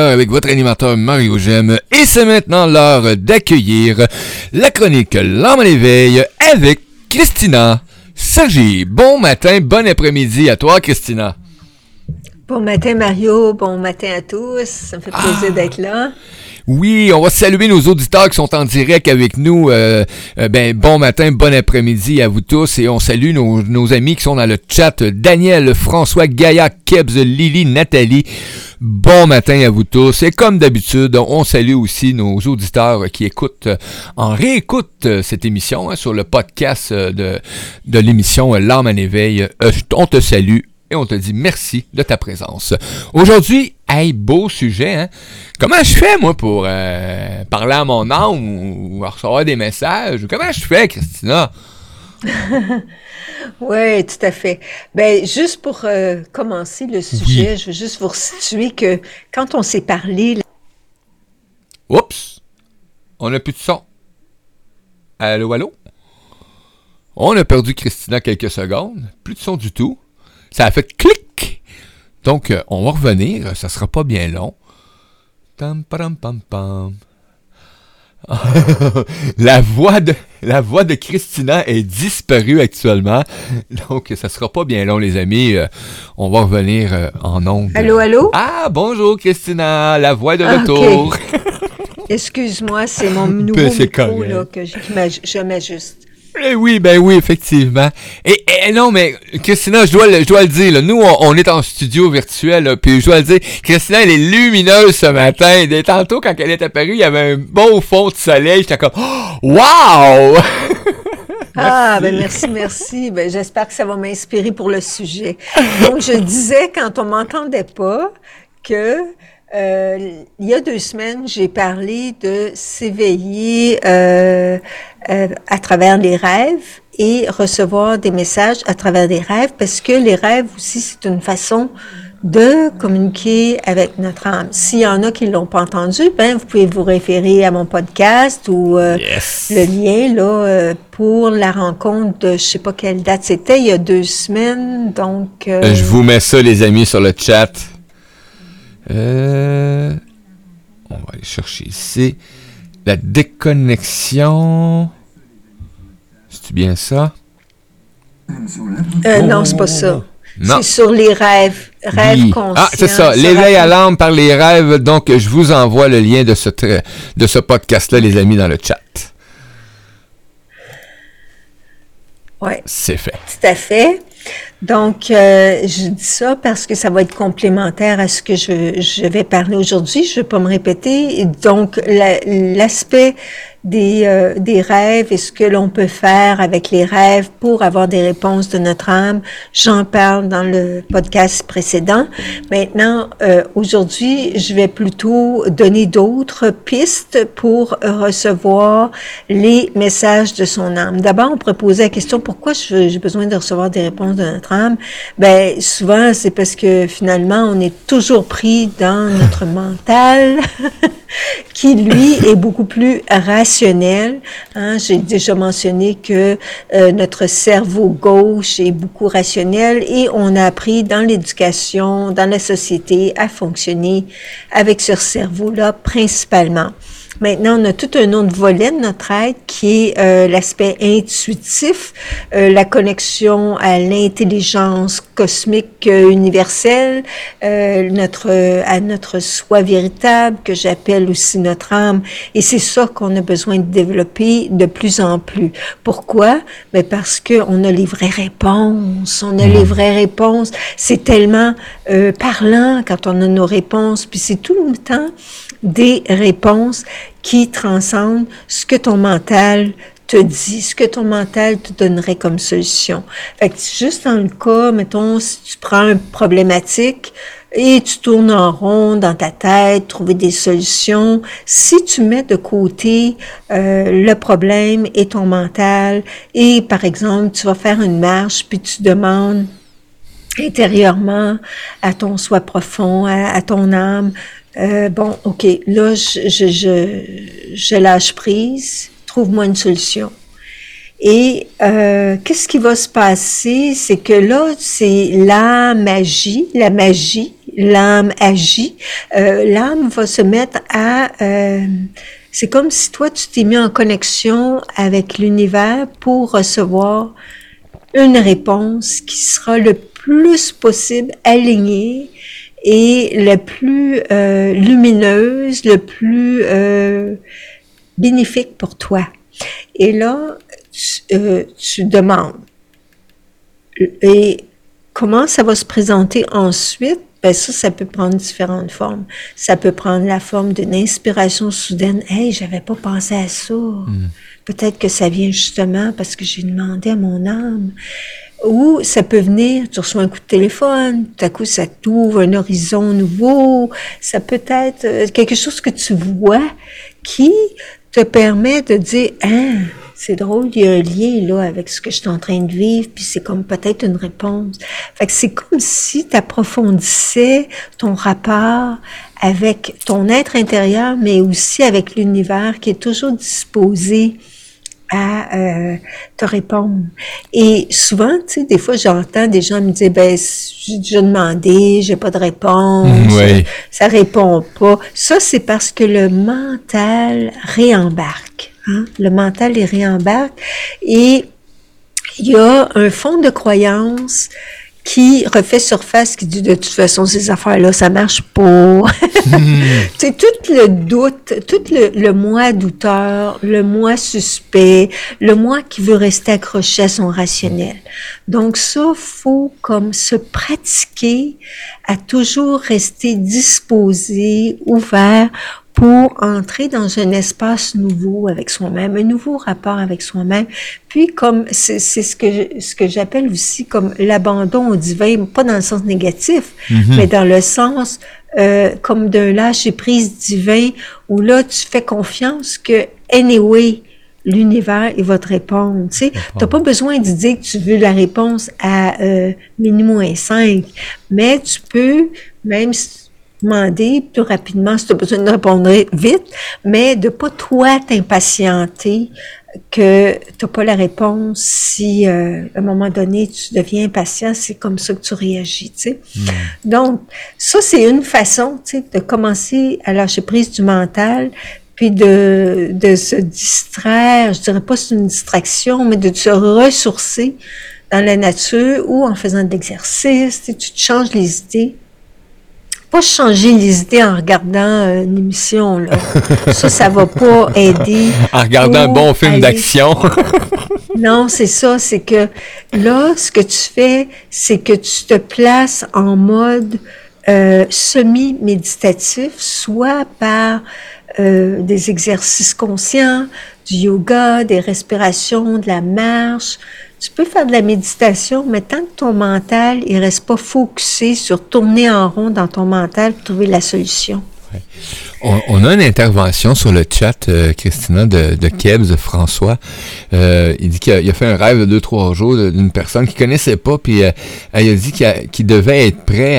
avec votre animateur Mario Gem. Et c'est maintenant l'heure d'accueillir la chronique L'âme à l'éveil avec Christina Sergi. Bon matin, bon après-midi à toi, Christina. Bon matin, Mario. Bon matin à tous. Ça me fait plaisir Ah. d'être là. Oui, on va saluer nos auditeurs qui sont en direct avec nous. Euh, euh, ben, bon matin, bon après-midi à vous tous et on salue nos, nos amis qui sont dans le chat. Daniel, François, Gaïa, Kebs, Lily, Nathalie. Bon matin à vous tous. Et comme d'habitude, on salue aussi nos auditeurs qui écoutent euh, en réécoute euh, cette émission hein, sur le podcast de, de l'émission L'âme en éveil. On te salue et on te dit merci de ta présence. Aujourd'hui, hey, beau sujet, hein? Comment je fais, moi, pour euh, parler à mon âme ou, ou recevoir des messages? Comment je fais, Christina? Oui, tout à fait. Ben, juste pour euh, commencer le sujet, je veux juste vous situer que quand on s'est parlé, Oups! On n'a plus de son. Allô, allô? On a perdu Christina quelques secondes. Plus de son du tout. Ça a fait clic! Donc, euh, on va revenir. Ça sera pas bien long. Tam, param, pam, pam. la, voix de, la voix de Christina est disparue actuellement. Donc, ça sera pas bien long, les amis. Euh, on va revenir euh, en ondes. allô, allô? Ah, bonjour Christina, la voix de Ah, retour. Excuse-moi, c'est mon nouveau c'est micro là, que je, je m'ajuste. Eh oui, ben oui, effectivement. Et, et non, mais Christina, je dois le, je dois le dire, là, nous, on, on est en studio virtuel, là, puis je dois le dire, Christina, elle est lumineuse ce matin. Dès tantôt, quand elle est apparue, il y avait un beau fond de soleil. J'étais comme, oh, wow! Ah, ben merci, merci. Ben, j'espère que ça va m'inspirer pour le sujet. Donc, je disais, quand on m'entendait pas, que euh, il y a deux semaines, j'ai parlé de s'éveiller euh, euh, à travers les rêves et recevoir des messages à travers des rêves, parce que les rêves aussi, c'est une façon de communiquer avec notre âme. S'il y en a qui l'ont pas entendu, ben vous pouvez vous référer à mon podcast ou euh, Yes! le lien là euh, pour la rencontre de je sais pas quelle date c'était il y a deux semaines donc Euh, Je vous mets ça, les amis, sur le chat. Euh, on va aller chercher ici. La déconnexion. C'est-tu bien ça? euh, non c'est pas ça Non. c'est sur les rêves rêves Oui. conscients Ah, c'est ça. L'éveil à l'âme par les rêves. Donc, je vous envoie le lien de ce, de ce podcast-là, les amis, dans le chat. Ouais. C'est fait. tout à fait. Donc euh, je dis ça parce que ça va être complémentaire à ce que je, je vais parler aujourd'hui. Je vais pas me répéter. Et donc la- l'aspect des, euh, des rêves et ce que l'on peut faire avec les rêves pour avoir des réponses de notre âme. J'en parle dans le podcast précédent. Maintenant, euh, aujourd'hui, je vais plutôt donner d'autres pistes pour recevoir les messages de son âme. D'abord, on pourrait poser la question pourquoi j'ai besoin de recevoir des réponses de notre âme? Ben, souvent, c'est parce que finalement, on est toujours pris dans notre mental. qui lui est beaucoup plus rationnel. Hein. J'ai déjà mentionné que euh, notre cerveau gauche est beaucoup rationnel et on a appris dans l'éducation, dans la société à fonctionner avec ce cerveau-là principalement. Maintenant, on a tout un autre volet de notre être qui est euh, l'aspect intuitif, euh, la connexion à l'intelligence cosmique euh, universelle, euh, notre à notre soi véritable que j'appelle aussi notre âme. Et c'est ça qu'on a besoin de développer de plus en plus. Pourquoi? Mais parce que on a les vraies réponses. On a les vraies réponses. C'est tellement euh, parlant quand on a nos réponses. Puis c'est tout le temps des réponses qui transcendent ce que ton mental te dit, ce que ton mental te donnerait comme solution. Fait que juste dans le cas, mettons, si tu prends une problématique et tu tournes en rond dans ta tête, trouver des solutions, si tu mets de côté euh, le problème et ton mental, et par exemple, tu vas faire une marche, puis tu demandes intérieurement à ton soi profond, à ton âme, euh, bon, OK, là, je, je, je, je lâche prise, trouve-moi une solution. Et euh, qu'est-ce qui va se passer? C'est que là, c'est la magie, la magie l'âme agit, euh, l'âme va se mettre à... Euh, c'est comme si toi, tu t'es mis en connexion avec l'univers pour recevoir une réponse qui sera le plus possible alignée et la plus euh, lumineuse, le plus euh, bénéfique pour toi. Et là, tu, euh, tu demandes. Et comment ça va se présenter ensuite? Ben ça, ça peut prendre différentes formes. Ça peut prendre la forme d'une inspiration soudaine. Hey, j'avais pas pensé à ça. Mm. Peut-être que ça vient justement parce que j'ai demandé à mon âme. Ou ça peut venir, tu reçois un coup de téléphone, tout à coup ça t'ouvre un horizon nouveau. Ça peut être euh, quelque chose que tu vois qui te permet de dire, ah, c'est drôle, il y a un lien là avec ce que je suis en train de vivre, puis c'est comme peut-être une réponse. Fait que c'est comme si tu approfondissais ton rapport avec ton être intérieur, mais aussi avec l'univers qui est toujours disposé à euh, te répondre. Et souvent, tu sais, des fois, j'entends des gens me dire, ben, j'ai demandé, j'ai pas de réponse, oui. ça répond pas. Ça, c'est parce que le mental réembarque. Hein? Le mental, il réembarque. Et il y a un fond de croyance qui refait surface, qui dit de toute façon ces affaires-là, ça marche pas. C'est tout le doute, tout le, le moi douteur, le moi suspect, le moi qui veut rester accroché à son rationnel. Donc ça, faut comme se pratiquer à toujours rester disposé, ouvert pour entrer dans un espace nouveau avec soi-même, un nouveau rapport avec soi-même. Puis comme c'est ce que ce que j'appelle aussi comme l'abandon au divin, pas dans le sens négatif, Mhm. mais dans le sens euh, comme d'un lâcher prise divin où là tu fais confiance que anyway l'univers il va te répondre. Tu sais, t'as pas besoin de dire que tu veux la réponse à euh, minimum 5, mais tu peux même s- demander plus rapidement si tu as besoin de répondre vite, mais de pas toi t'impatienter que tu pas la réponse si euh, à un moment donné tu deviens impatient, c'est comme ça que tu réagis, tu sais. Donc, ça, c'est une façon, tu sais, de commencer à lâcher prise du mental, puis de, de se distraire, je dirais pas c'est une distraction, mais de se ressourcer dans la nature ou en faisant de l'exercice, tu sais, tu te changes les idées. Pas changer les idées en regardant euh, une émission, là. ça, ça va pas aider. En regardant un bon film aller- d'action. non, c'est ça, c'est que là, ce que tu fais, c'est que tu te places en mode euh, semi-méditatif, soit par euh, des exercices conscients, du yoga, des respirations, de la marche. Tu peux faire de la méditation, mais tant que ton mental, il reste pas focusé sur tourner en rond dans ton mental pour trouver la solution. On, a une intervention sur le chat, euh, Christina, de, de François. Euh, il dit qu'il a, fait un rêve de deux, trois jours d'une personne qu'il connaissait pas, puis euh, elle a dit qu'il devait être prêt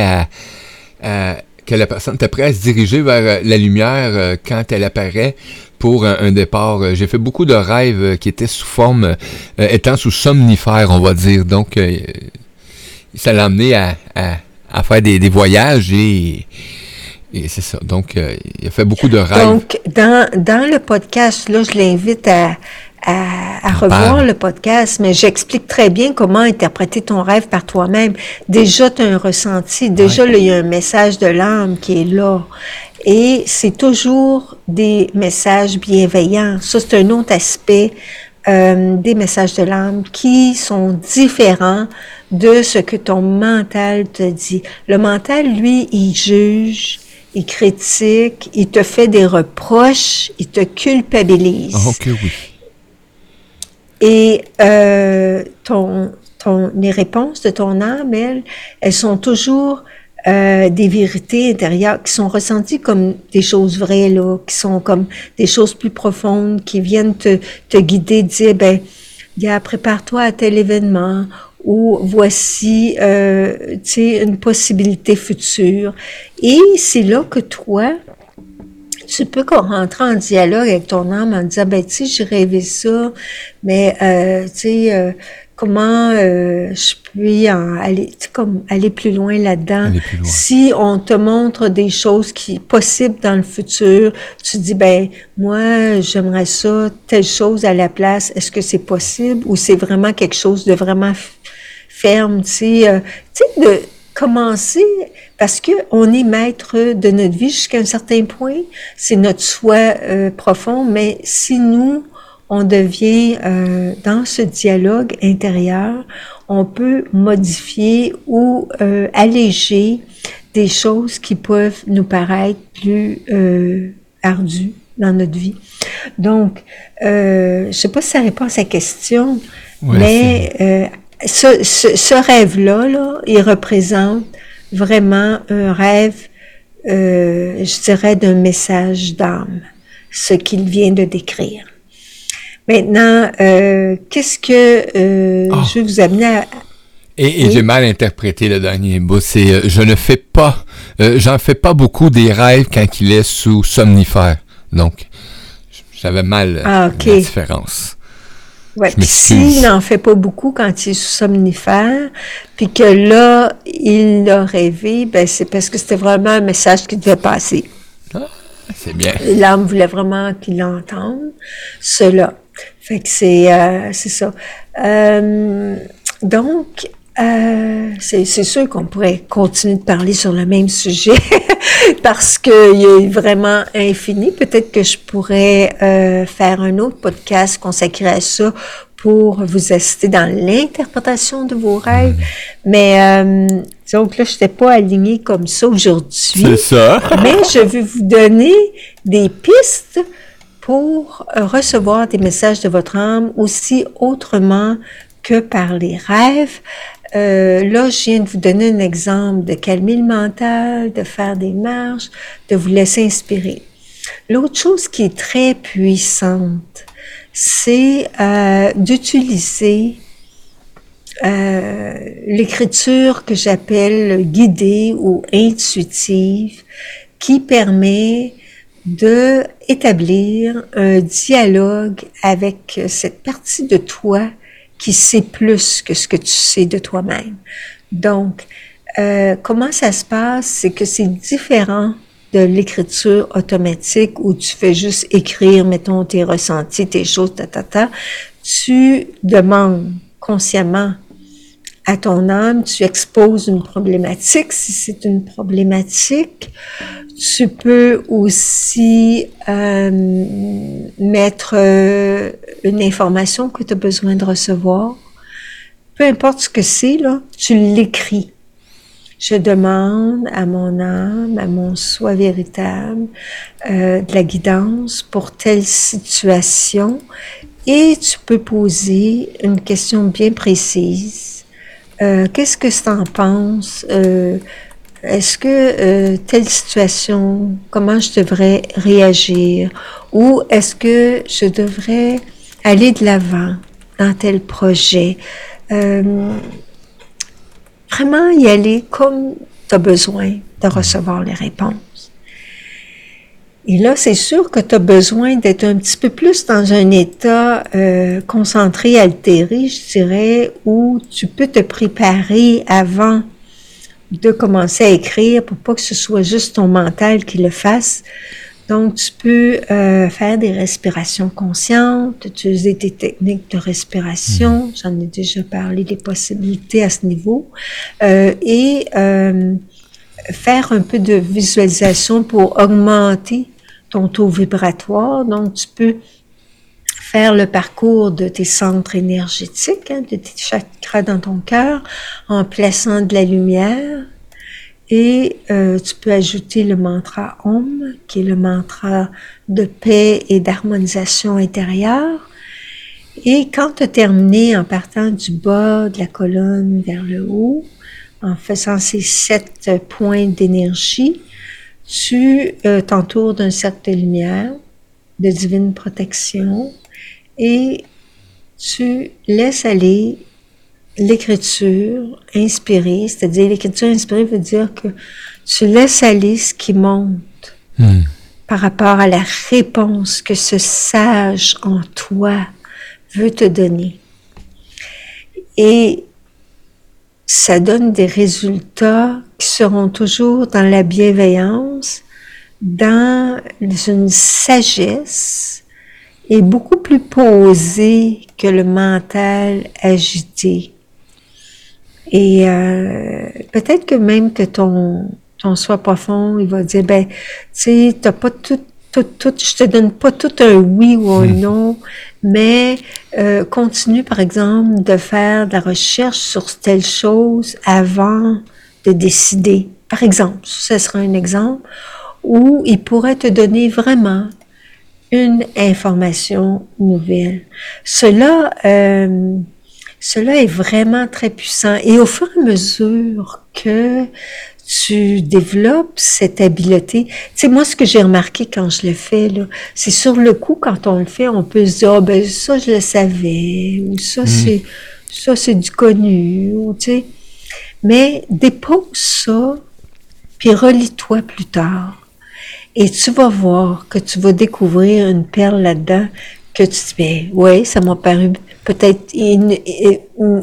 à, que la personne était prête à se diriger vers euh, la lumière quand elle apparaît pour un, un départ. Euh, J'ai fait beaucoup de rêves euh, qui étaient sous forme, euh, étant sous somnifère, on va dire. Donc, euh, ça l'a amené à, à, à faire des, des voyages et, et c'est ça. Donc, euh, il a fait beaucoup de rêves. Donc, dans, dans le podcast, là, je l'invite à, à, revoir parle. le podcast, mais j'explique très bien comment interpréter ton rêve par toi-même. Déjà, tu as un ressenti. Déjà, là, il y a un message de l'âme qui est là. Et c'est toujours des messages bienveillants. Ça, c'est un autre aspect euh, des messages de l'âme qui sont différents de ce que ton mental te dit. Le mental, lui, il juge, il critique, il te fait des reproches, il te culpabilise. Ah, ok, oui. Et euh, ton, ton, les réponses de ton âme, elles, elles sont toujours euh, des vérités intérieures qui sont ressenties comme des choses vraies, là, qui sont comme des choses plus profondes, qui viennent te, te guider, dire, ben, prépare-toi à tel événement, ou voici, euh, tu sais, une possibilité future. Et c'est là que toi, tu peux rentrer en dialogue avec ton âme en disant, ben, tu sais, j'ai rêvé ça, mais, euh, tu sais, euh, comment euh, je puis en aller, comme aller plus loin là-dedans. Si on te montre des choses qui possibles dans le futur, tu dis ben moi j'aimerais ça telle chose à la place. Est-ce que c'est possible ou c'est vraiment quelque chose de vraiment ferme, tu sais, euh, tu sais de commencer parce que on est maître de notre vie jusqu'à un certain point. C'est notre soi euh, profond, mais si nous on devient euh, dans ce dialogue intérieur, on peut modifier ou euh, alléger des choses qui peuvent nous paraître plus euh, ardues dans notre vie. Donc, euh, je sais pas si ça répond à sa question, mais euh, ce, ce, ce rêve-là, là, il représente vraiment un rêve, euh, je dirais, d'un message d'âme, ce qu'il vient de décrire. Maintenant, euh, qu'est-ce que euh, oh. je vais vous amener à... Et, et j'ai mal interprété le dernier bout. C'est euh, je ne fais pas, j'en fais pas beaucoup des rêves quand il est sous somnifère. Donc, j'avais mal ah, okay. la différence. Ouais, puis s'il n'en fait pas beaucoup quand il est sous somnifère, puis que là, il l'a rêvé, ben c'est parce que c'était vraiment un message qui devait passer. Ah, c'est bien. L'âme voulait vraiment qu'il l'entende, cela. Fait que c'est euh, c'est ça. Euh, donc, euh, c'est sûr qu'on pourrait continuer de parler sur le même sujet parce qu'il est vraiment infini. Peut-être que je pourrais faire un autre podcast consacré à ça pour vous assister dans l'interprétation de vos rêves. Mais euh, donc là, je n'étais pas alignée comme ça aujourd'hui. C'est ça. mais je vais vous donner des pistes pour recevoir des messages de votre âme aussi autrement que par les rêves. Euh, là, je viens de vous donner un exemple de calmer le mental, de faire des marches, de vous laisser inspirer. L'autre chose qui est très puissante, c'est euh, d'utiliser euh, l'écriture que j'appelle guidée ou intuitive, qui permet de établir un dialogue avec cette partie de toi qui sait plus que ce que tu sais de toi-même. Donc, euh, comment ça se passe, c'est que c'est différent de l'écriture automatique où tu fais juste écrire, mettons, tes ressentis, tes choses, ta, ta, ta. Tu demandes consciemment à ton âme, tu exposes une problématique, si c'est une problématique, tu peux aussi euh, mettre euh, une information que tu as besoin de recevoir. Peu importe ce que c'est, là, tu l'écris. Je demande à mon âme, à mon soi véritable, euh, de la guidance pour telle situation et tu peux poser une question bien précise. Euh, Qu'est-ce que tu en penses? Euh, est-ce que euh, telle situation, comment je devrais réagir? Ou est-ce que je devrais aller de l'avant dans tel projet? Vraiment y aller comme tu as besoin de recevoir les réponses. Et là, c'est sûr que tu as besoin d'être un petit peu plus dans un état euh, concentré, altéré, je dirais, où tu peux te préparer avant de commencer à écrire pour pas que ce soit juste ton mental qui le fasse. Donc, tu peux euh, faire des respirations conscientes, utiliser des techniques de respiration. Mm-hmm. J'en ai déjà parlé des possibilités à ce niveau. Euh, et euh, faire un peu de visualisation pour augmenter ton taux vibratoire. Donc, tu peux faire le parcours de tes centres énergétiques, hein, de tes chakras dans ton cœur, en plaçant de la lumière. Et euh, tu peux ajouter le mantra Om, qui est le mantra de paix et d'harmonisation intérieure. Et quand tu as terminé en partant du bas de la colonne vers le haut, en faisant ces sept points d'énergie, tu euh, t'entoures d'un cercle de lumière, de divine protection, et tu laisses aller l'écriture inspirée, c'est-à-dire l'écriture inspirée veut dire que tu laisses aller ce qui monte hmm. par rapport à la réponse que ce sage en toi veut te donner. Et ça donne des résultats qui seront toujours dans la bienveillance, dans une sagesse et beaucoup plus posée que le mental agité. Et euh, peut-être que même que ton, ton soi profond, il va dire, ben, tu sais, t'as pas tout, tout, tout, je te donne pas tout un oui ou un hmm. non, mais euh, continue, par exemple, de faire de la recherche sur telle chose avant de décider. Par exemple, ce sera un exemple où il pourrait te donner vraiment une information nouvelle. Cela, euh, cela est vraiment très puissant. Et au fur et à mesure que tu développes cette habileté? Tu sais, moi, ce que j'ai remarqué quand je le fais, là, c'est sur le coup, quand on le fait, on peut se dire, oh, ben, ça, je le savais, ou ça, hmm. c'est, ça, c'est du connu, ou, tu sais. Mais dépose ça, puis relis-toi plus tard. Et tu vas voir que tu vas découvrir une perle là-dedans que tu te dis, oui, ça m'a paru peut-être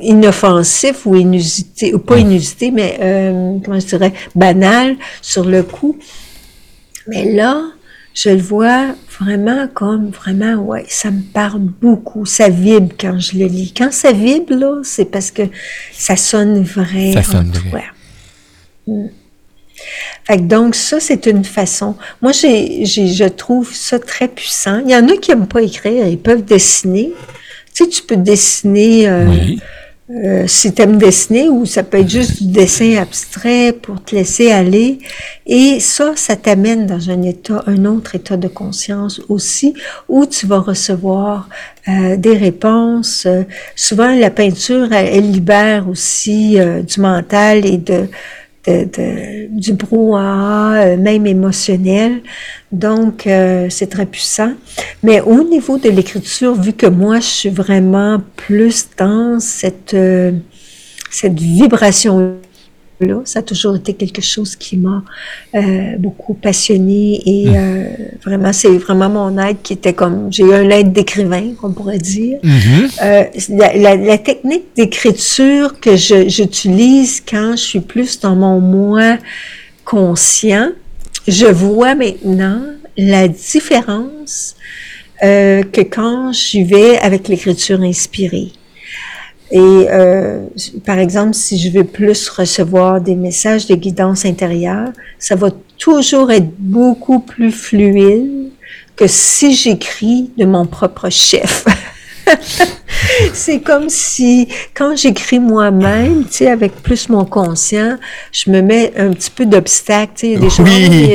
inoffensif ou inusité, ou pas inusité, mais euh, comment je dirais, banal sur le coup. Mais là, je le vois vraiment comme vraiment, ouais, ça me parle beaucoup. Ça vibre quand je le lis. Quand ça vibre, là, c'est parce que ça sonne vrai. Ça sonne vrai. Mm. Fait que donc, ça, c'est une façon. Moi, j'ai, je trouve ça très puissant. Il y en a qui n'aiment pas écrire, ils peuvent dessiner. Tu sais, tu peux dessiner euh, euh, si tu aimes dessiner ou ça peut être juste du dessin abstrait pour te laisser aller. Et ça, ça t'amène dans un état, un autre état de conscience aussi, où tu vas recevoir euh, des réponses. souvent, la peinture, elle libère aussi du mental et de du brouhaha, euh, même émotionnel. Donc, euh, c'est très puissant. Mais au niveau de l'écriture, vu que moi, je suis vraiment plus dans cette, euh, cette vibration là. Ça a toujours été quelque chose qui m'a euh, beaucoup passionné et mm. euh, vraiment, c'est vraiment mon aide qui était comme, j'ai eu un aide d'écrivain, qu'on pourrait dire. Mm-hmm. Euh, la, technique d'écriture que j'utilise quand je suis plus dans mon moi conscient, je vois maintenant la différence que quand j'y vais avec l'écriture inspirée. Et euh, par exemple, si je veux plus recevoir des messages de guidance intérieure, ça va toujours être beaucoup plus fluide que si j'écris de mon propre chef. c'est comme si, quand j'écris moi-même, tu sais, avec plus mon conscient, je me mets un petit peu d'obstacle, tu sais, il y a des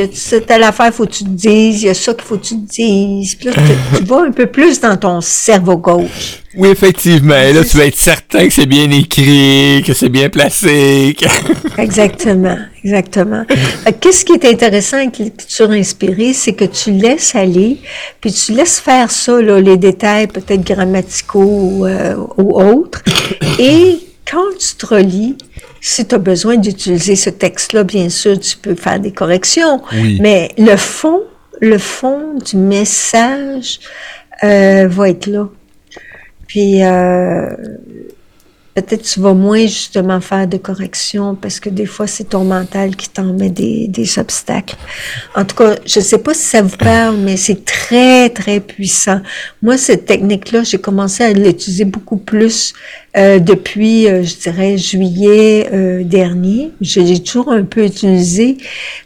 choses, il telle affaire, faut que tu te dises, il y a ça qu'il faut que tu te dises. Puis là, tu, vas un peu plus dans ton cerveau gauche. Oui, effectivement. Là, tu vas être certain que c'est bien écrit, que c'est bien placé. exactement, exactement. Qu'est-ce qui est intéressant avec l'écriture inspirée, c'est que tu laisses aller, puis tu laisses faire ça, là, les détails peut-être grammaticaux ou, euh, ou autres. Et quand tu te relis, si tu as besoin d'utiliser ce texte-là, bien sûr, tu peux faire des corrections. Mais le fond, le fond du message euh, va être là. Puis euh, peut-être tu vas moins justement faire de corrections parce que des fois c'est ton mental qui t'en met des, des obstacles. En tout cas, je sais pas si ça vous parle, mais c'est très très puissant. Moi, cette technique-là, j'ai commencé à l'utiliser beaucoup plus euh, depuis, euh, je dirais, juillet euh, dernier. Je l'ai toujours un peu utilisé,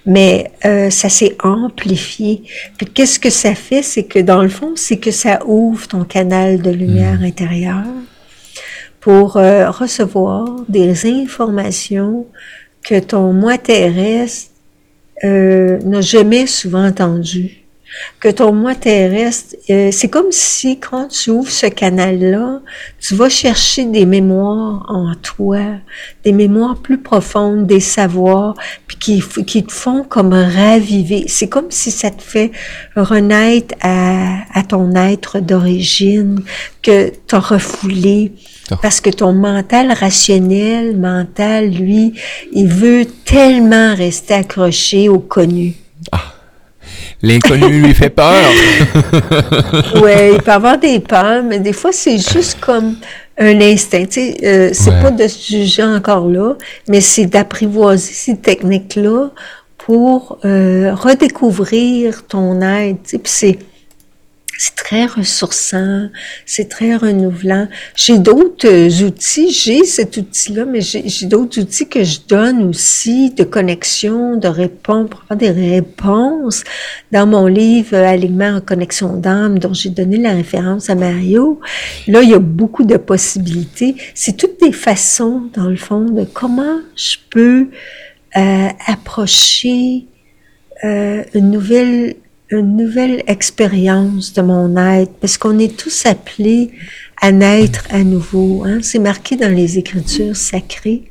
mais euh, ça s'est amplifié. Puis qu'est-ce que ça fait, c'est que dans le fond, c'est que ça ouvre ton canal de lumière mmh. intérieure pour euh, recevoir des informations que ton moi terrestre euh, n'a jamais souvent entendues. Que ton moi terrestre, euh, c'est comme si quand tu ouvres ce canal-là, tu vas chercher des mémoires en toi, des mémoires plus profondes, des savoirs, qui, qui te font comme raviver. C'est comme si ça te fait renaître à, à ton être d'origine que tu as refoulé, parce que ton mental rationnel, mental, lui, il veut tellement rester accroché au connu. Ah. L'inconnu lui fait peur. oui, il peut avoir des peurs, mais des fois, c'est juste comme un instinct. Tu sais, euh, c'est pas de se juger encore là, mais c'est d'apprivoiser ces techniques-là pour euh, redécouvrir ton être. Tu sais, puis c'est c'est très ressourçant, c'est très renouvelant. J'ai d'autres euh, outils, j'ai cet outil-là, mais j'ai d'autres outils que je donne aussi de connexion, de réponse, des réponses. Dans mon livre euh, Alignement en connexion d'âme, dont j'ai donné la référence à Mario, là, il y a beaucoup de possibilités. C'est toutes des façons, dans le fond, de comment je peux euh, approcher euh, une nouvelle une nouvelle expérience de mon être, parce qu'on est tous appelés à naître à nouveau. Hein? C'est marqué dans les Écritures sacrées.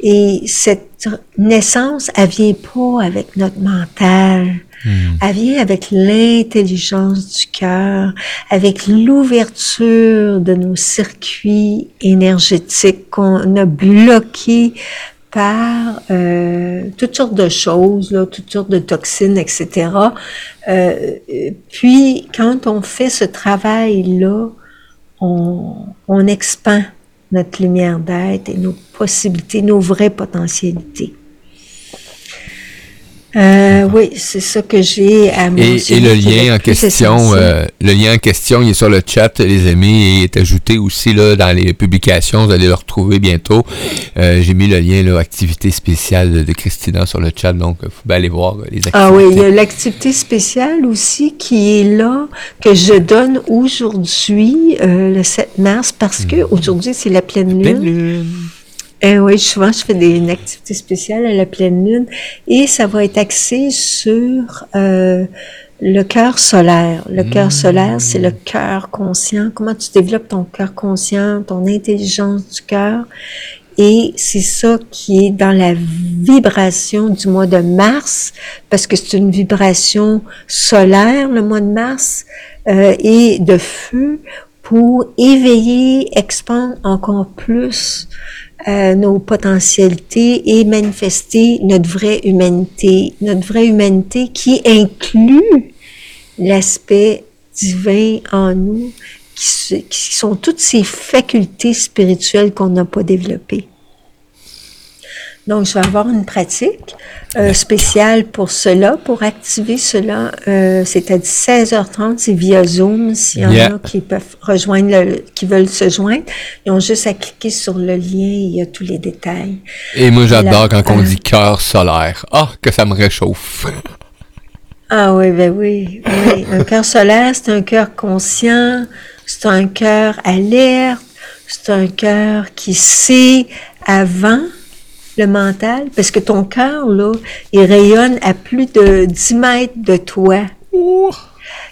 Et cette naissance, elle vient pas avec notre mental. Hmm. Elle vient avec l'intelligence du cœur, avec l'ouverture de nos circuits énergétiques qu'on a bloqués par euh, toutes sortes de choses, là, toutes sortes de toxines, etc. Euh, puis, quand on fait ce travail-là, on, on expand notre lumière d'être et nos possibilités, nos vraies potentialités. Euh, oui, c'est ça que j'ai à mentionner. Et, et le lien en question, euh, le lien en question, il est sur le chat, les amis, et est ajouté aussi là dans les publications. Vous allez le retrouver bientôt. Euh, j'ai mis le lien là, activité spéciale de Christina sur le chat, donc vous pouvez aller voir les activités. Ah oui, il y a l'activité spéciale aussi qui est là que je donne aujourd'hui, le 7 mars, parce que mhm. aujourd'hui c'est la pleine lune. Pleine lune. Eh oui, souvent, je fais des, une activité spéciale à la pleine lune et ça va être axé sur euh, le cœur solaire. Le cœur mmh. solaire, c'est le cœur conscient. Comment tu développes ton cœur conscient, ton intelligence du cœur? Et c'est ça qui est dans la vibration du mois de mars, parce que c'est une vibration solaire, le mois de mars, euh, et de feu pour éveiller, expandre encore plus euh, nos potentialités et manifester notre vraie humanité, notre vraie humanité qui inclut l'aspect divin en nous, qui, qui, sont toutes ces facultés spirituelles qu'on n'a pas développées. Donc, je vais avoir une pratique euh, spéciale pour cela, pour activer cela. Euh, c'est à 16h30, c'est via Zoom. S'il y en a qui peuvent rejoindre, le, qui veulent se joindre, ils ont juste à cliquer sur le lien, il y a tous les détails. Et moi, j'adore quand on dit cœur solaire. Ah, que ça me réchauffe. ah oui, ben oui, oui. Un cœur solaire, c'est un cœur conscient, c'est un cœur alerte, c'est un cœur qui sait avant le mental, parce que ton cœur, là, il rayonne à plus de 10 mètres de toi.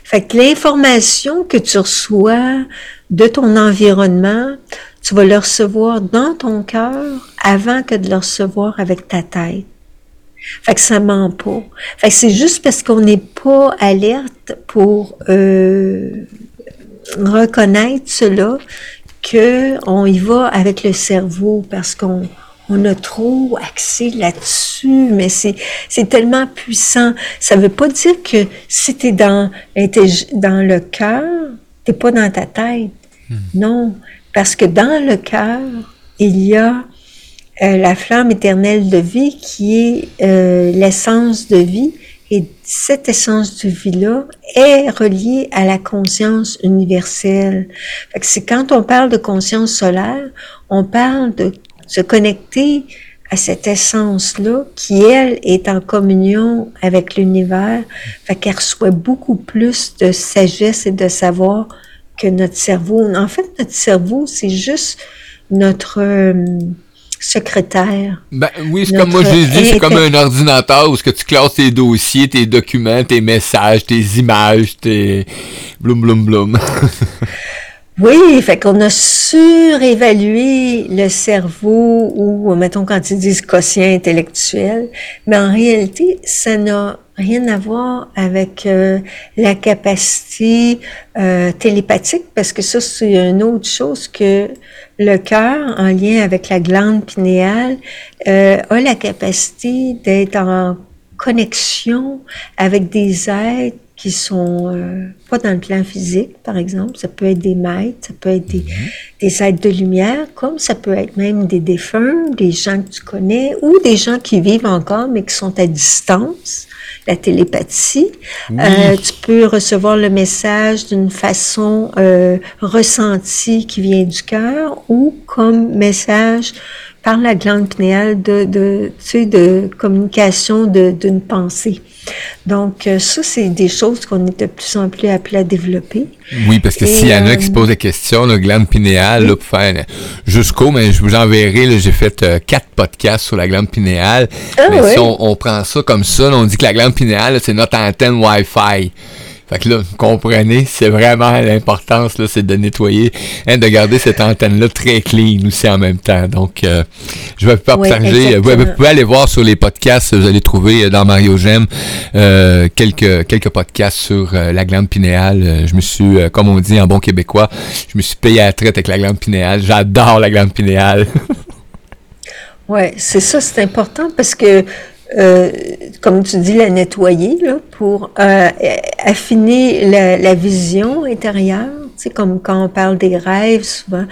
Fait que l'information que tu reçois de ton environnement, tu vas le recevoir dans ton cœur avant que de le recevoir avec ta tête. Fait que ça ment pas. Fait que c'est juste parce qu'on n'est pas alerte pour euh, reconnaître cela que on y va avec le cerveau parce qu'on on a trop axé là-dessus, mais c'est, c'est tellement puissant. Ça veut pas dire que si tu es dans, dans le cœur, t'es pas dans ta tête. Hmm. Non, parce que dans le cœur, il y a euh, la flamme éternelle de vie qui est euh, l'essence de vie. Et cette essence de vie-là est reliée à la conscience universelle. c'est quand on parle de conscience solaire, on parle de se connecter à cette essence-là qui, elle, est en communion avec l'univers, fait qu'elle reçoit beaucoup plus de sagesse et de savoir que notre cerveau. En fait, notre cerveau, c'est juste notre euh, secrétaire. Ben oui, c'est comme moi j'ai dit, c'est comme un ordinateur où ce que tu classes tes dossiers, tes documents, tes messages, tes images, tes blum blum blum. Oui, fait qu'on a surévalué le cerveau ou, mettons, quand ils disent quotient intellectuel, mais en réalité, ça n'a rien à voir avec euh, la capacité euh, télépathique, parce que ça, c'est une autre chose que le cœur, en lien avec la glande pinéale, euh, a la capacité d'être en connexion avec des êtres qui sont euh, pas dans le plan physique, par exemple. Ça peut être des maîtres, ça peut être des, mhm. des êtres de lumière, comme ça peut être même des défunts, des gens que tu connais, ou des gens qui vivent encore, mais qui sont à distance. La télépathie. Euh, tu peux recevoir le message d'une façon euh, ressentie qui vient du cœur ou comme message par la glande pinéale de, de, tu sais, de communication d'une pensée. Donc, euh, ça, c'est des choses qu'on est de plus en plus appelés à développer. Oui, parce que s'il y en a qui se euh, posent des questions, la glande pinéale, là, pour faire jusqu'au, mais je vous enverrai, j'ai fait euh, quatre podcasts sur la glande pinéale. Ah mais si on, on, prend ça comme ça, on dit que la glande pinéale, c'est notre antenne Wi-Fi. Fait que là, vous comprenez, c'est vraiment l'importance, là, c'est de nettoyer, hein, de garder cette antenne-là très clean aussi en même temps. Donc, euh, je vais pas partager. Vous, pouvez aller voir sur les podcasts, vous allez trouver euh, dans Mario Gem euh, quelques, quelques podcasts sur la glande pinéale. Je me suis, comme on dit en bon québécois, je me suis payé à la traite avec la glande pinéale. J'adore la glande pinéale. oui, c'est ça, c'est important parce que euh, comme tu dis, la nettoyer là, pour euh, affiner la, la, vision intérieure. Sais, comme quand on parle des rêves, souvent,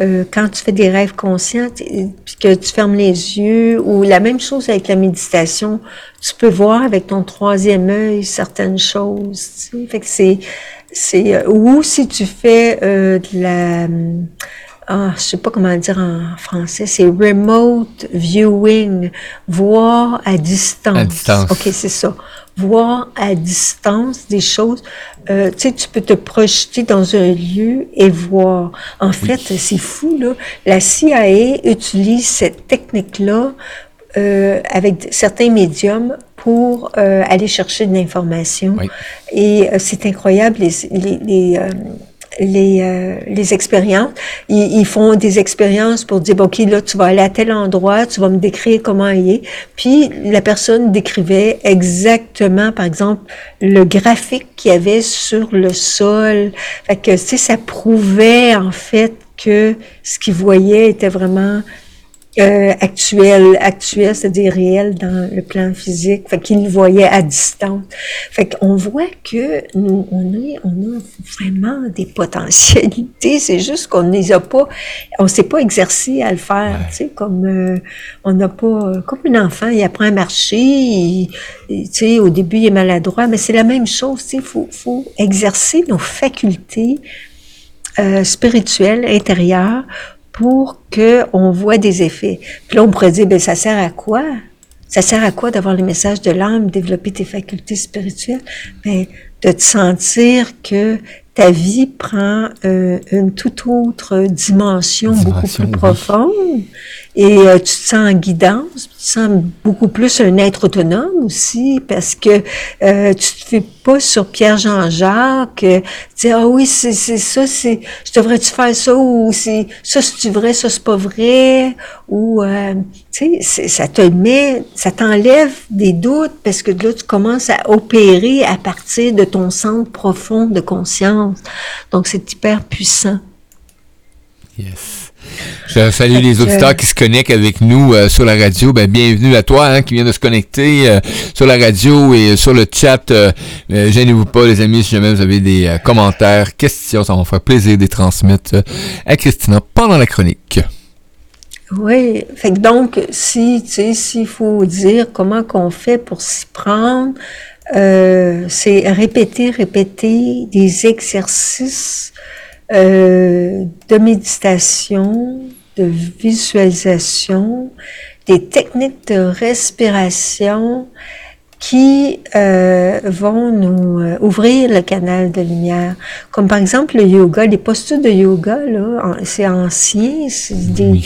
euh, quand tu fais des rêves conscients, puis que tu fermes les yeux, ou la même chose avec la méditation, tu peux voir avec ton troisième œil certaines choses. Tu sais. Fait que c'est, c'est, euh, ou si tu fais euh, de la ah, je sais pas comment dire en français, c'est remote viewing, voir à distance. À distance. Ok, c'est ça. Voir à distance des choses. Euh, tu sais, tu peux te projeter dans un lieu et voir. En fait, c'est fou là. La CIA utilise cette technique-là euh, avec certains médiums pour euh, aller chercher de l'information. Oui. Et euh, c'est incroyable les, les, les euh, les, euh, les expériences. Ils, ils, font des expériences pour dire, bon, OK, là, tu vas aller à tel endroit, tu vas me décrire comment il est. Puis la personne décrivait exactement, par exemple, le graphique qu'il y avait sur le sol. Fait que, tu sais, ça prouvait, en fait, que ce qu'il voyait était vraiment euh, actuel, actuel, c'est-à-dire réel dans le plan physique, fait qu'il voyait à distance. Fait qu'on voit que nous, on, est, on a vraiment des potentialités, c'est juste qu'on ne les a pas, on s'est pas exercé à le faire, tu sais, comme euh, on n'a pas, comme un enfant, il apprend à marcher, tu sais, au début il est maladroit, mais c'est la même chose, tu sais, faut, faut exercer nos facultés euh, spirituelles intérieures pour qu'on voit des effets. Puis là, on pourrait dire, ben ça sert à quoi? Ça sert à quoi d'avoir le message de l'âme, développer tes facultés spirituelles? Ben, de te sentir que ta vie prend euh, une toute autre dimension, beaucoup plus profonde et euh, tu te sens en guidance, tu te sens beaucoup plus un être autonome aussi parce que euh, tu te fais pas sur Pierre-Jean-Jacques, euh, tu dis ah oui c'est ça c'est je devrais-tu faire ça ou c'est ça c'est vrai ça c'est pas vrai? Ou euh, tu sais ça te met ça t'enlève des doutes parce que là tu commences à opérer à partir de ton centre profond de conscience donc c'est hyper puissant. Yes. Je salue les auditeurs qui se connectent avec nous euh, sur la radio. Ben, bienvenue à toi hein, qui vient de se connecter euh, sur la radio et sur le chat. Euh, gênez-vous pas, les amis, si jamais vous avez des commentaires, questions, ça va me faire plaisir de les transmettre à Christina pendant la chronique. Oui, fait que donc, si, tu sais, s'il faut dire comment qu'on fait pour s'y prendre, c'est répéter, répéter des exercices euh, de méditation, de visualisation, des techniques de respiration qui euh, vont nous euh, ouvrir le canal de lumière. Comme par exemple le yoga, les postures de yoga, là, c'est ancien, des,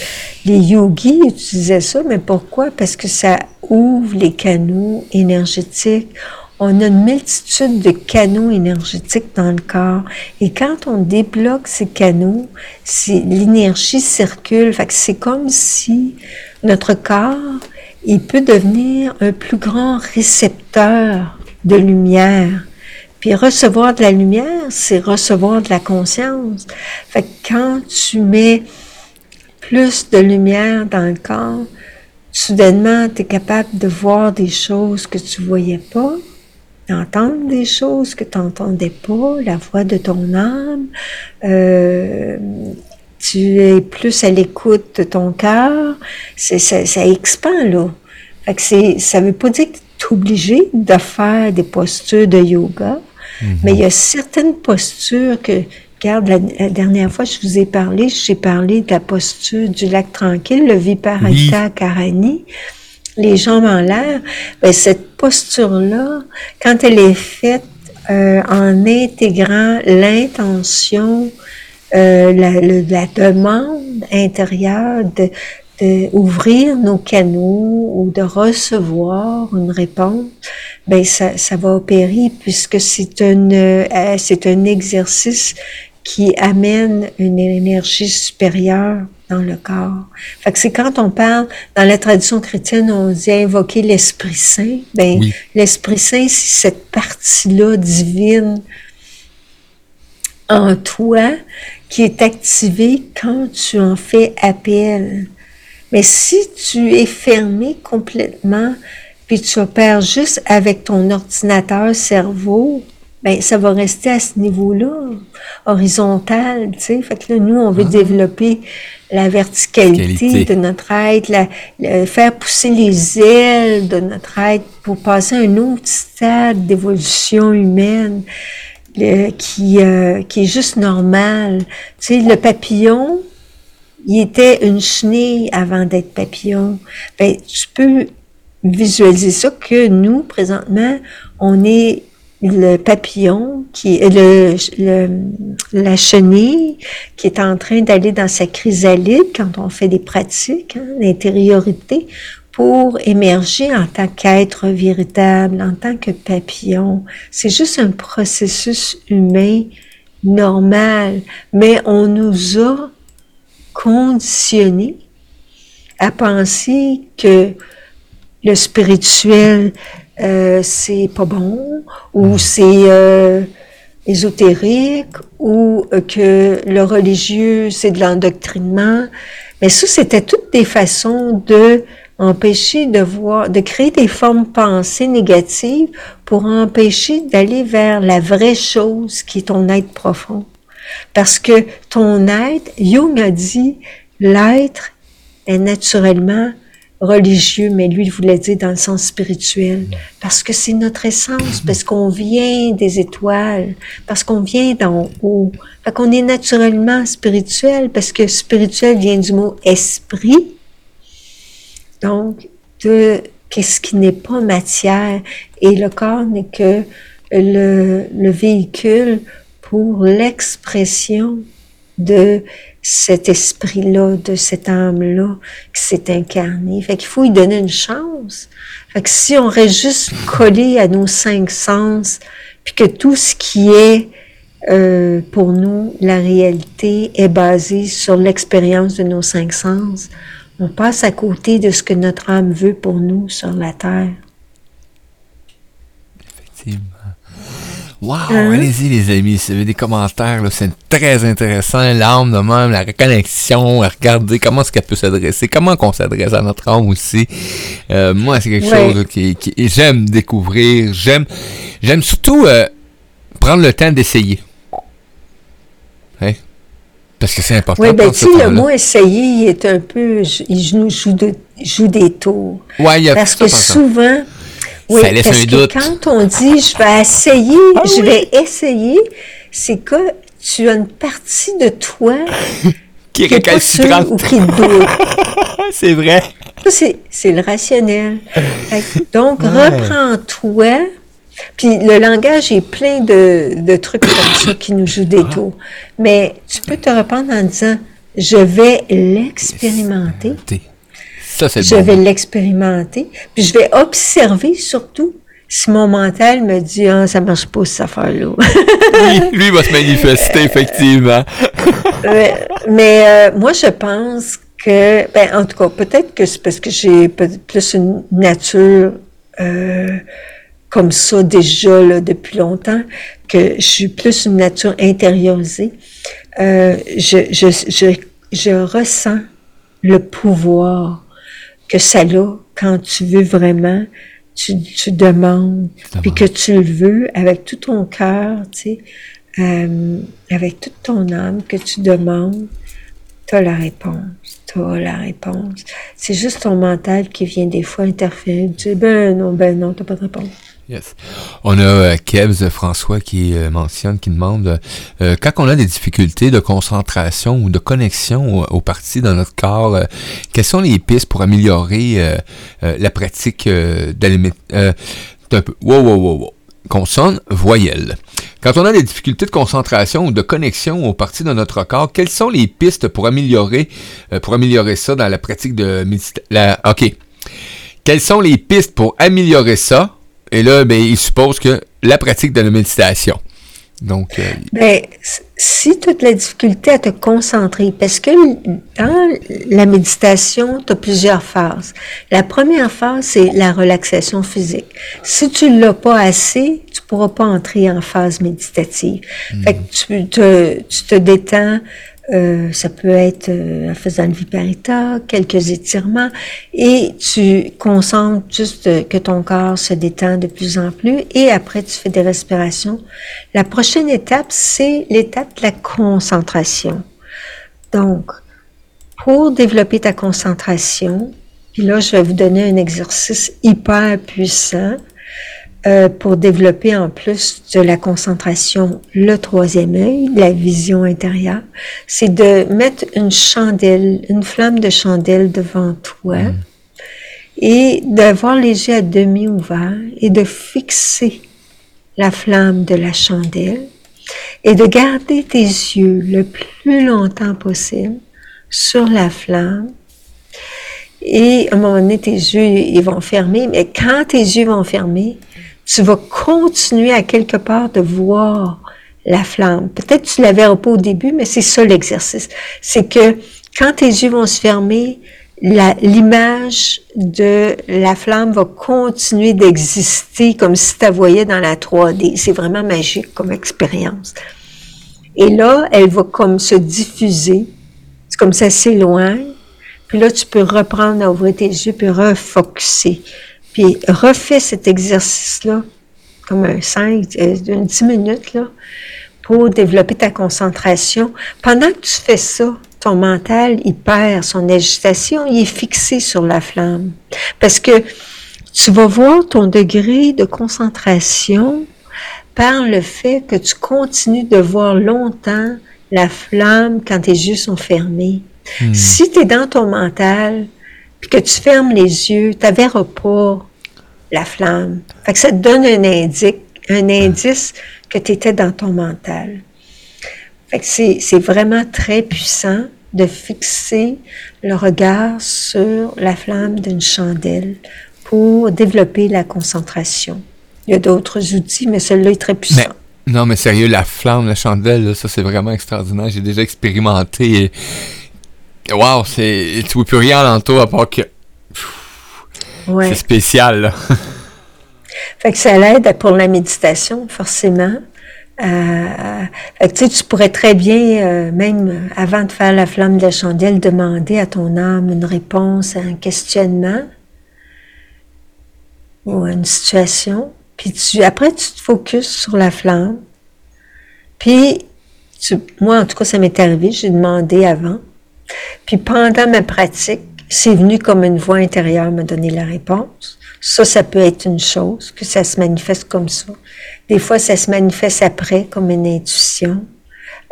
les yogis utilisaient ça, mais pourquoi? Parce que ça ouvre les canaux énergétiques on a une multitude de canaux énergétiques dans le corps. Et quand on débloque ces canaux, l'énergie circule. Fait que c'est comme si notre corps, il peut devenir un plus grand récepteur de lumière. Puis recevoir de la lumière, c'est recevoir de la conscience. Fait que quand tu mets plus de lumière dans le corps, soudainement, tu es capable de voir des choses que tu voyais pas d'entendre des choses que tu n'entendais pas, la voix de ton âme. Euh, tu es plus à l'écoute de ton cœur. Ça, ça expand, là. Fait que c'est, ça veut pas dire que tu es obligé de faire des postures de yoga, mhm. mais il y a certaines postures que, regarde, la, dernière fois, je vous ai parlé, j'ai parlé de la posture du lac tranquille, le Viparita Karani les jambes en l'air, ben, cette posture-là, quand elle est faite euh, en intégrant l'intention, euh, la, la, demande intérieure de, nos canaux ou de recevoir une réponse, ben ça, ça va opérer puisque c'est un euh, c'est un exercice qui amène une énergie supérieure dans le corps. Fait que c'est quand on parle, dans la tradition chrétienne, on dit invoquer l'Esprit Saint. Ben, l'Esprit Saint, c'est cette partie-là divine en toi qui est activée quand tu en fais appel. Mais si tu es fermé complètement, puis tu opères juste avec ton ordinateur cerveau, ben ça va rester à ce niveau-là, horizontal, tu sais. Fait que là, nous, on veut ah. développer la verticalité de notre être, la, faire pousser les ailes de notre être pour passer à un autre stade d'évolution humaine qui, euh, qui est juste normal. Tu sais, le papillon, il était une chenille avant d'être papillon. Ben, tu peux visualiser ça que nous, présentement, on est le papillon, qui le, le, la chenille qui est en train d'aller dans sa chrysalide quand on fait des pratiques hein, d'intériorité pour émerger en tant qu'être véritable, en tant que papillon. C'est juste un processus humain normal, mais on nous a conditionnés à penser que le spirituel, euh, c'est pas bon, ou mm. c'est euh, ésotérique, ou euh, que le religieux, c'est de l'endoctrinement. Mais ça, c'était toutes des façons de empêcher de voir, de créer des formes pensées négatives pour empêcher d'aller vers la vraie chose qui est ton être profond. Parce que ton être, Jung a dit, l'être est naturellement religieux, mais lui, il voulait dire dans le sens spirituel, parce que c'est notre essence, parce qu'on vient des étoiles, parce qu'on vient d'en haut. Fait qu'on est naturellement spirituel, parce que spirituel vient du mot esprit. Donc, de qu'est-ce qui n'est pas matière. Et le corps n'est que le, le véhicule pour l'expression de cet esprit-là, de cette âme-là qui s'est incarné. Fait qu'il faut lui donner une chance. Fait que si on reste juste collé à nos cinq sens, puis que tout ce qui est euh, pour nous la réalité est basé sur l'expérience de nos cinq sens, on passe à côté de ce que notre âme veut pour nous sur la terre. Effectivement. Wow, hein? allez-y les amis, si vous avez des commentaires, c'est très intéressant. L'âme de même, la reconnexion, regarder comment est-ce qu'elle peut s'adresser, comment qu'on s'adresse à notre âme aussi. Euh, moi, c'est quelque chose qui, qui j'aime découvrir. J'aime, j'aime surtout euh, prendre le temps d'essayer. Hein? Parce que c'est important. Oui, ben tu sais, le mot essayer, il est un peu, il nous joue, joue des tours. Ouais, il y a Parce que souvent, oui, parce que quand on dit je vais essayer, ah je vais essayer, c'est que tu as une partie de toi qui est récalcitrante ou qui doute. c'est vrai. C'est le rationnel. Donc, reprends-toi. Puis le langage est plein de, de, trucs comme ça qui nous jouent des tours. Mais tu peux te reprendre en disant, je vais l'expérimenter je vais l'expérimenter. Puis je vais observer surtout si mon mental me dit ah ça marche pas cette affaire-là. lui, lui va se manifester effectivement. mais, euh, moi je pense que ben en tout cas peut-être que c'est parce que j'ai plus une nature euh, comme ça déjà là, depuis longtemps que je suis plus une nature intériorisée. Euh, je, je, je, je ressens le pouvoir que ça a quand tu veux vraiment tu, tu demandes, puis que tu le veux avec tout ton cœur, tu sais, euh, avec toute ton âme, que tu demandes, tu as la réponse, tu as la réponse. C'est juste ton mental qui vient des fois interférer. Tu dis, ben non, ben non, tu pas de réponse. Yes. On a euh, Kevs François qui euh, mentionne, qui demande euh, quand on a des difficultés de concentration ou de connexion aux, parties dans notre corps, quelles sont les pistes pour améliorer la pratique d'alimentation? un peu. Wow, wow, wow, wow. Consonne, voyelle. Quand on a des difficultés de concentration ou de connexion aux parties de notre corps, quelles sont les pistes pour améliorer, pour améliorer ça dans la pratique de méditation? OK. Quelles sont les pistes pour améliorer ça? Et là, ben, il suppose que la pratique de la méditation. Donc, euh, ben, si tu as de la difficulté à te concentrer, parce que dans la méditation, tu as plusieurs phases. La première phase, c'est la relaxation physique. Si tu ne l'as pas assez, tu ne pourras pas entrer en phase méditative. Fait que tu te, tu te détends euh, ça peut être euh, en faisant viparita, quelques étirements, et tu concentres juste que ton corps se détend de plus en plus, et après tu fais des respirations. La prochaine étape, c'est l'étape de la concentration. Donc, pour développer ta concentration, puis là, je vais vous donner un exercice hyper puissant euh, pour développer en plus de la concentration le troisième œil, la vision intérieure, c'est de mettre une chandelle, une flamme de chandelle devant toi mm. et d'avoir les yeux à demi ouverts et de fixer la flamme de la chandelle et de garder tes yeux le plus longtemps possible sur la flamme et à un moment donné, tes yeux, ils vont fermer, mais quand tes yeux vont fermer, tu vas continuer à quelque part de voir la flamme. Peut-être tu la verras pas au début, mais c'est ça l'exercice. C'est que quand tes yeux vont se fermer, l'image de la flamme va continuer d'exister comme si tu la voyais dans la 3D. C'est vraiment magique comme expérience. Et là, elle va comme se diffuser. C'est comme ça s'éloigne. Puis là, tu peux reprendre à ouvrir tes yeux puis refocuser. Puis refais cet exercice-là, comme un 5, euh, une 10 minutes, là, pour développer ta concentration. Pendant que tu fais ça, ton mental, il perd son agitation, il est fixé sur la flamme. Parce que tu vas voir ton degré de concentration par le fait que tu continues de voir longtemps la flamme quand tes yeux sont fermés. Hmm. Si tu es dans ton mental, puis que tu fermes les yeux, tu verras pas la flamme. Fait que ça te donne un indice, un indice que tu étais dans ton mental. Fait que c'est vraiment très puissant de fixer le regard sur la flamme d'une chandelle pour développer la concentration. Il y a d'autres outils, mais celui-là est très puissant. non, mais sérieux, la flamme, la chandelle, ça c'est vraiment extraordinaire. J'ai déjà expérimenté. Et Wow, c'est. Tu vois plus rien alentour à part que. C'est spécial, là. fait que ça l'aide pour la méditation, forcément. Euh, fait que, tu pourrais très bien, euh, même avant de faire la flamme de la chandelle, demander à ton âme une réponse à un questionnement ou à une situation. Puis tu, après, tu te focuses sur la flamme. Puis, tu, moi, en tout cas, ça m'est arrivé, j'ai demandé avant. Puis pendant ma pratique, c'est venu comme une voix intérieure me donner la réponse. Ça, ça peut être une chose, que ça se manifeste comme ça. Des fois, ça se manifeste après comme une intuition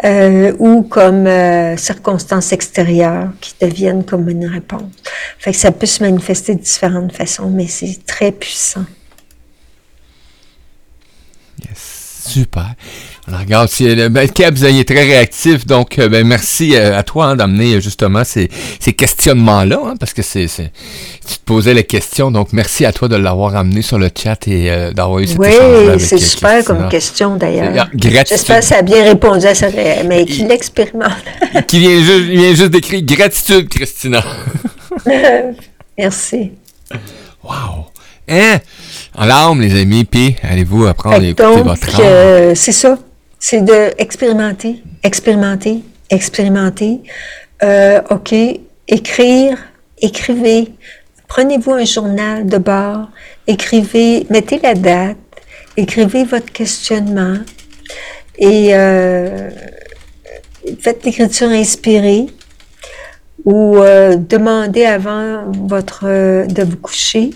euh, ou comme euh, circonstances extérieures qui deviennent comme une réponse. Fait que ça peut se manifester de différentes façons, mais c'est très puissant. Yes, super. Alors, regarde, si, ben, il est très réactif, donc euh, ben, merci euh, à toi hein, d'amener justement ces, ces questionnements-là, hein, parce que c'est, tu te posais les questions, donc merci à toi de l'avoir amené sur le chat et euh, d'avoir eu cette Oui, c'est super comme question d'ailleurs. J'espère que ça a bien répondu à ça, mais qu'il l'expérimente. qui vient juste, il vient juste d'écrire gratitude, Christina. merci. Wow. Hein? En larmes, les amis, puis allez-vous apprendre à écouter votre âme? c'est ça c'est de expérimenter, expérimenter, expérimenter. Euh, OK, écrire, écrivez. Prenez-vous un journal de bord, écrivez, mettez la date, écrivez votre questionnement et euh, faites l'écriture inspirée ou euh, demandez avant votre de vous coucher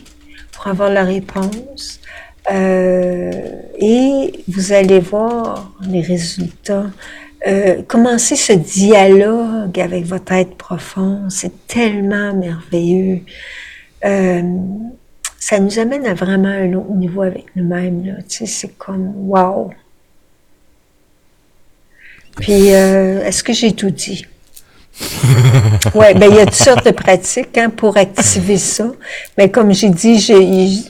pour avoir la réponse. Euh, et vous allez voir les résultats. Euh, commencez ce dialogue avec votre être profond, c'est tellement merveilleux. Euh, ça nous amène à vraiment un autre niveau avec nous-mêmes. Tu sais, c'est comme wow. Puis, est-ce que j'ai tout dit? Oui, ben il y a toutes sortes de pratiques hein, pour activer ça. Mais comme j'ai dit,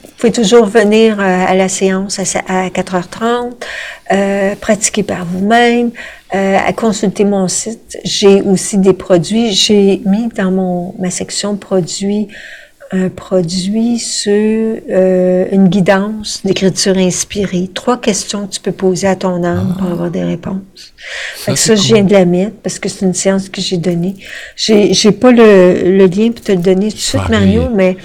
vous pouvez toujours venir euh, à la séance à, 4h30, euh, pratiquer par vous-même, euh, à consulter mon site. J'ai aussi des produits. J'ai mis dans mon ma section produits un produit sur euh, une guidance d'écriture inspirée. Trois questions que tu peux poser à ton âme pour ah. avoir des réponses. Ça, ça je viens de la mettre parce que c'est une séance que j'ai donnée. J'ai, j'ai pas le, le lien pour te le donner tout de suite, Mario, mais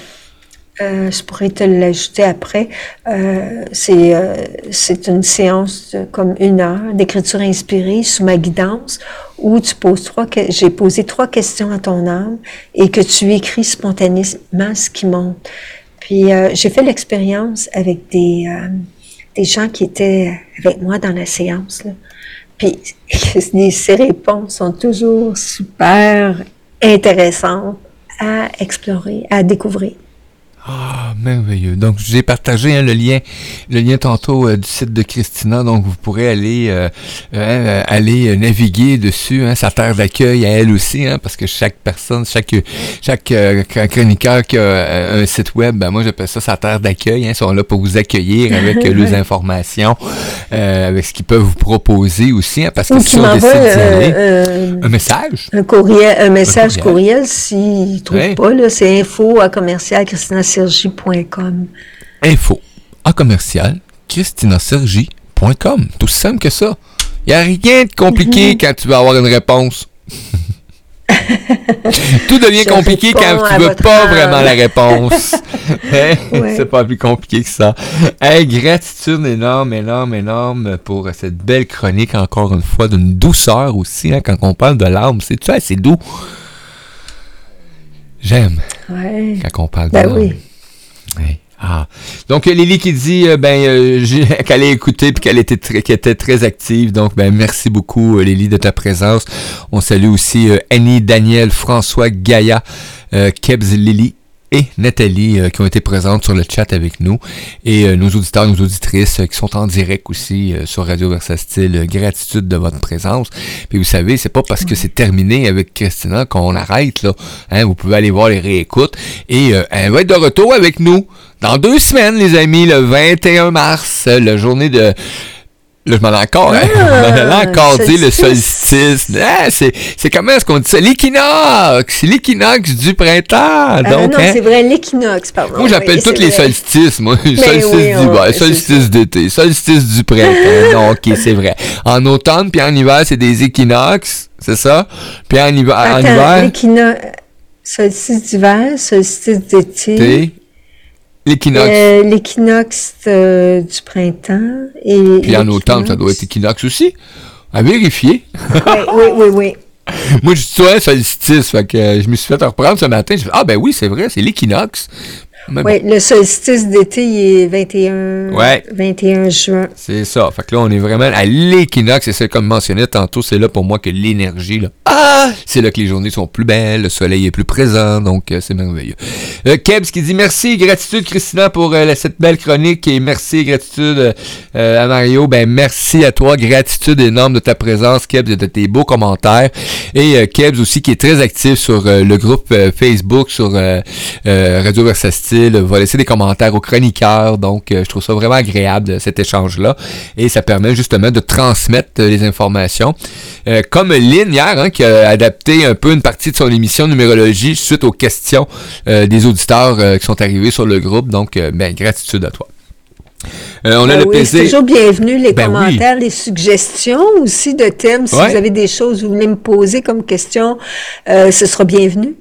euh, je pourrais te l'ajouter après. Euh, c'est, euh, c'est une séance de, comme une heure d'écriture inspirée sous ma guidance où tu poses trois, j'ai posé trois questions à ton âme et que tu écris spontanément ce qui monte. Puis euh, j'ai fait l'expérience avec des, euh, des gens qui étaient avec moi dans la séance. Là. Puis ces réponses sont toujours super intéressantes à explorer, à découvrir. Ah, merveilleux. Donc, je vous ai partagé hein, le lien, le lien tantôt euh, du site de Christina. Donc, vous pourrez aller, euh, euh, aller naviguer dessus, hein, sa terre d'accueil à elle aussi, hein, parce que chaque personne, chaque, chaque chroniqueur qui a un site web, ben, moi, j'appelle ça sa terre d'accueil. Hein, ils sont là pour vous accueillir avec les informations, avec ce qu'ils peuvent vous proposer aussi, hein, parce que si on décide d'y aller, un message, un courriel, un message courriel, s'ils trouvent pas là, c'est info à commercial Christina christinasergi.com. Info en commercial christinasergi.com. Tout simple que ça. Il n'y a rien de compliqué mhm. quand tu veux avoir une réponse. Tout devient compliqué quand tu veux pas vraiment la réponse. Hein? C'est pas plus compliqué que ça. Hey, gratitude énorme, énorme, énorme pour cette belle chronique, encore une fois, d'une douceur aussi, hein, quand on parle de l'âme. C'est tu c'est doux? J'aime. Quand on parle ben oui. Ah. Donc Lily qui dit euh, ben euh, qu'elle a écouté puis qu'elle était très, était très active. Donc ben merci beaucoup euh, Lily de ta présence. On salue aussi Annie, Daniel, François, Gaïa, Kebs, Lily et Nathalie euh, qui ont été présentes sur le chat avec nous et euh, nos auditeurs, nos auditrices euh, qui sont en direct aussi sur Radio Versa Style. gratitude de votre présence. Puis vous savez, c'est pas parce que c'est terminé avec Christina qu'on arrête là. Hein, vous pouvez aller voir les réécoutes et elle va être de retour avec nous dans deux semaines, les amis, le 21 mars, la journée de Là, je m'en ai encore, hein? ah, encore dit le solstice. Ah, c'est, c'est comment est-ce qu'on dit ça? L'équinoxe! L'équinoxe du printemps! Ah, donc, non, hein? c'est vrai, l'équinoxe, pardon. Moi, j'appelle tous les solstices, moi. solstice d'hiver, solstice d'été, solstice du printemps. non, ok, c'est vrai. En automne puis en hiver, c'est des équinoxes, c'est ça? Puis en hiver, Attends, en hiver. L'équinoxe, solstice d'hiver, solstice d'été. L'équinoxe. Euh, l'équinoxe euh, du printemps. Et Puis en automne, ça doit être équinoxe aussi. À vérifier. oui, oui, oui, Moi, je suis solstice, fait que je me suis fait reprendre ce matin. Je ah ben oui, c'est vrai, c'est l'équinoxe. Oui, le solstice d'été, il est 21, 21 juin. C'est ça. Fait que là, on est vraiment à l'équinoxe. Et c'est comme mentionné tantôt, c'est là pour moi que l'énergie, là, ah, c'est là que les journées sont plus belles, le soleil est plus présent, donc euh, c'est merveilleux. Euh, Kebs qui dit merci, gratitude Christina pour euh, cette belle chronique et merci, gratitude à Mario. Ben merci à toi, gratitude énorme de ta présence, Kebs, et de tes beaux commentaires. Et Kebs aussi qui est très actif sur le groupe Facebook, sur Radio Va laisser des commentaires aux chroniqueurs. Donc, euh, je trouve ça vraiment agréable, cet échange-là. Et ça permet justement de transmettre euh, les informations. Euh, comme Lynn hier, hein, qui a adapté un peu une partie de son émission numérologie suite aux questions des auditeurs qui sont arrivés sur le groupe. Donc, ben, gratitude à toi. on a ben le C'est toujours bienvenu les ben commentaires, les suggestions aussi de thèmes. Si vous avez des choses que vous voulez me poser comme question, ce sera bienvenu.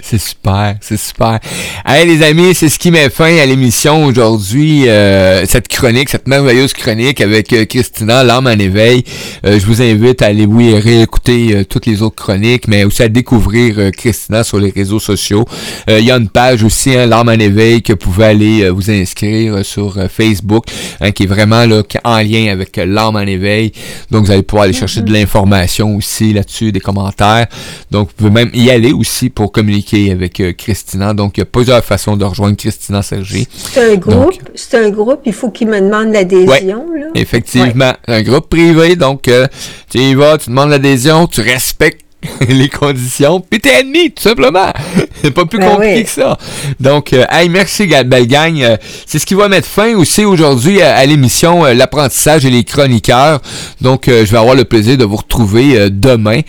C'est super, c'est super. Hey les amis, c'est ce qui met fin à l'émission aujourd'hui, euh, cette chronique, cette merveilleuse chronique avec euh, Christina, l'âme en éveil. Euh, je vous invite à aller oui réécouter toutes les autres chroniques, mais aussi à découvrir Christina sur les réseaux sociaux. Il y a une page aussi, hein, l'âme en éveil, que vous pouvez aller vous inscrire sur Facebook, hein, qui est vraiment là en lien avec l'âme en éveil. Donc vous allez pouvoir aller chercher de mm-hmm. l'information aussi là-dessus, des commentaires. Donc vous pouvez même y aller aussi pour communiquer avec euh, Christina. Donc, il y a plusieurs façons de rejoindre Christina Sergi. C'est un groupe. C'est un groupe. Il faut qu'il me demande l'adhésion. effectivement. Un groupe privé. Donc, euh, tu y vas, tu demandes l'adhésion, tu respectes les conditions, puis t'es ennemi, tout simplement. C'est pas plus ben compliqué que ça. Donc, euh, hey, merci, belle gang. Euh, c'est ce qui va mettre fin aussi aujourd'hui à, l'émission euh, L'apprentissage et les chroniqueurs. Donc, je vais avoir le plaisir de vous retrouver demain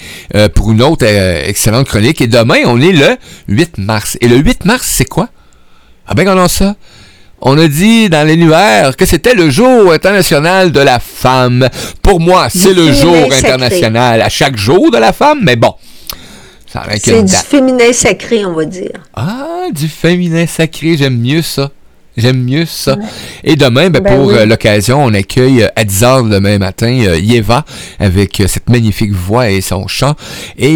pour une autre excellente chronique. Et demain, on est le 8 mars. Et le 8 mars, c'est quoi? Ah ben, a ça on a dit dans l'univers que c'était le jour international de la femme. Pour moi, c'est le jour international à chaque jour de la femme, mais bon. C'est du féminin sacré, on va dire. Ah, du féminin sacré, j'aime mieux ça. J'aime mieux ça. Et demain, ben, ben pour euh, l'occasion, on accueille euh, à 10h demain matin euh, Yeva avec cette magnifique voix et son chant. Et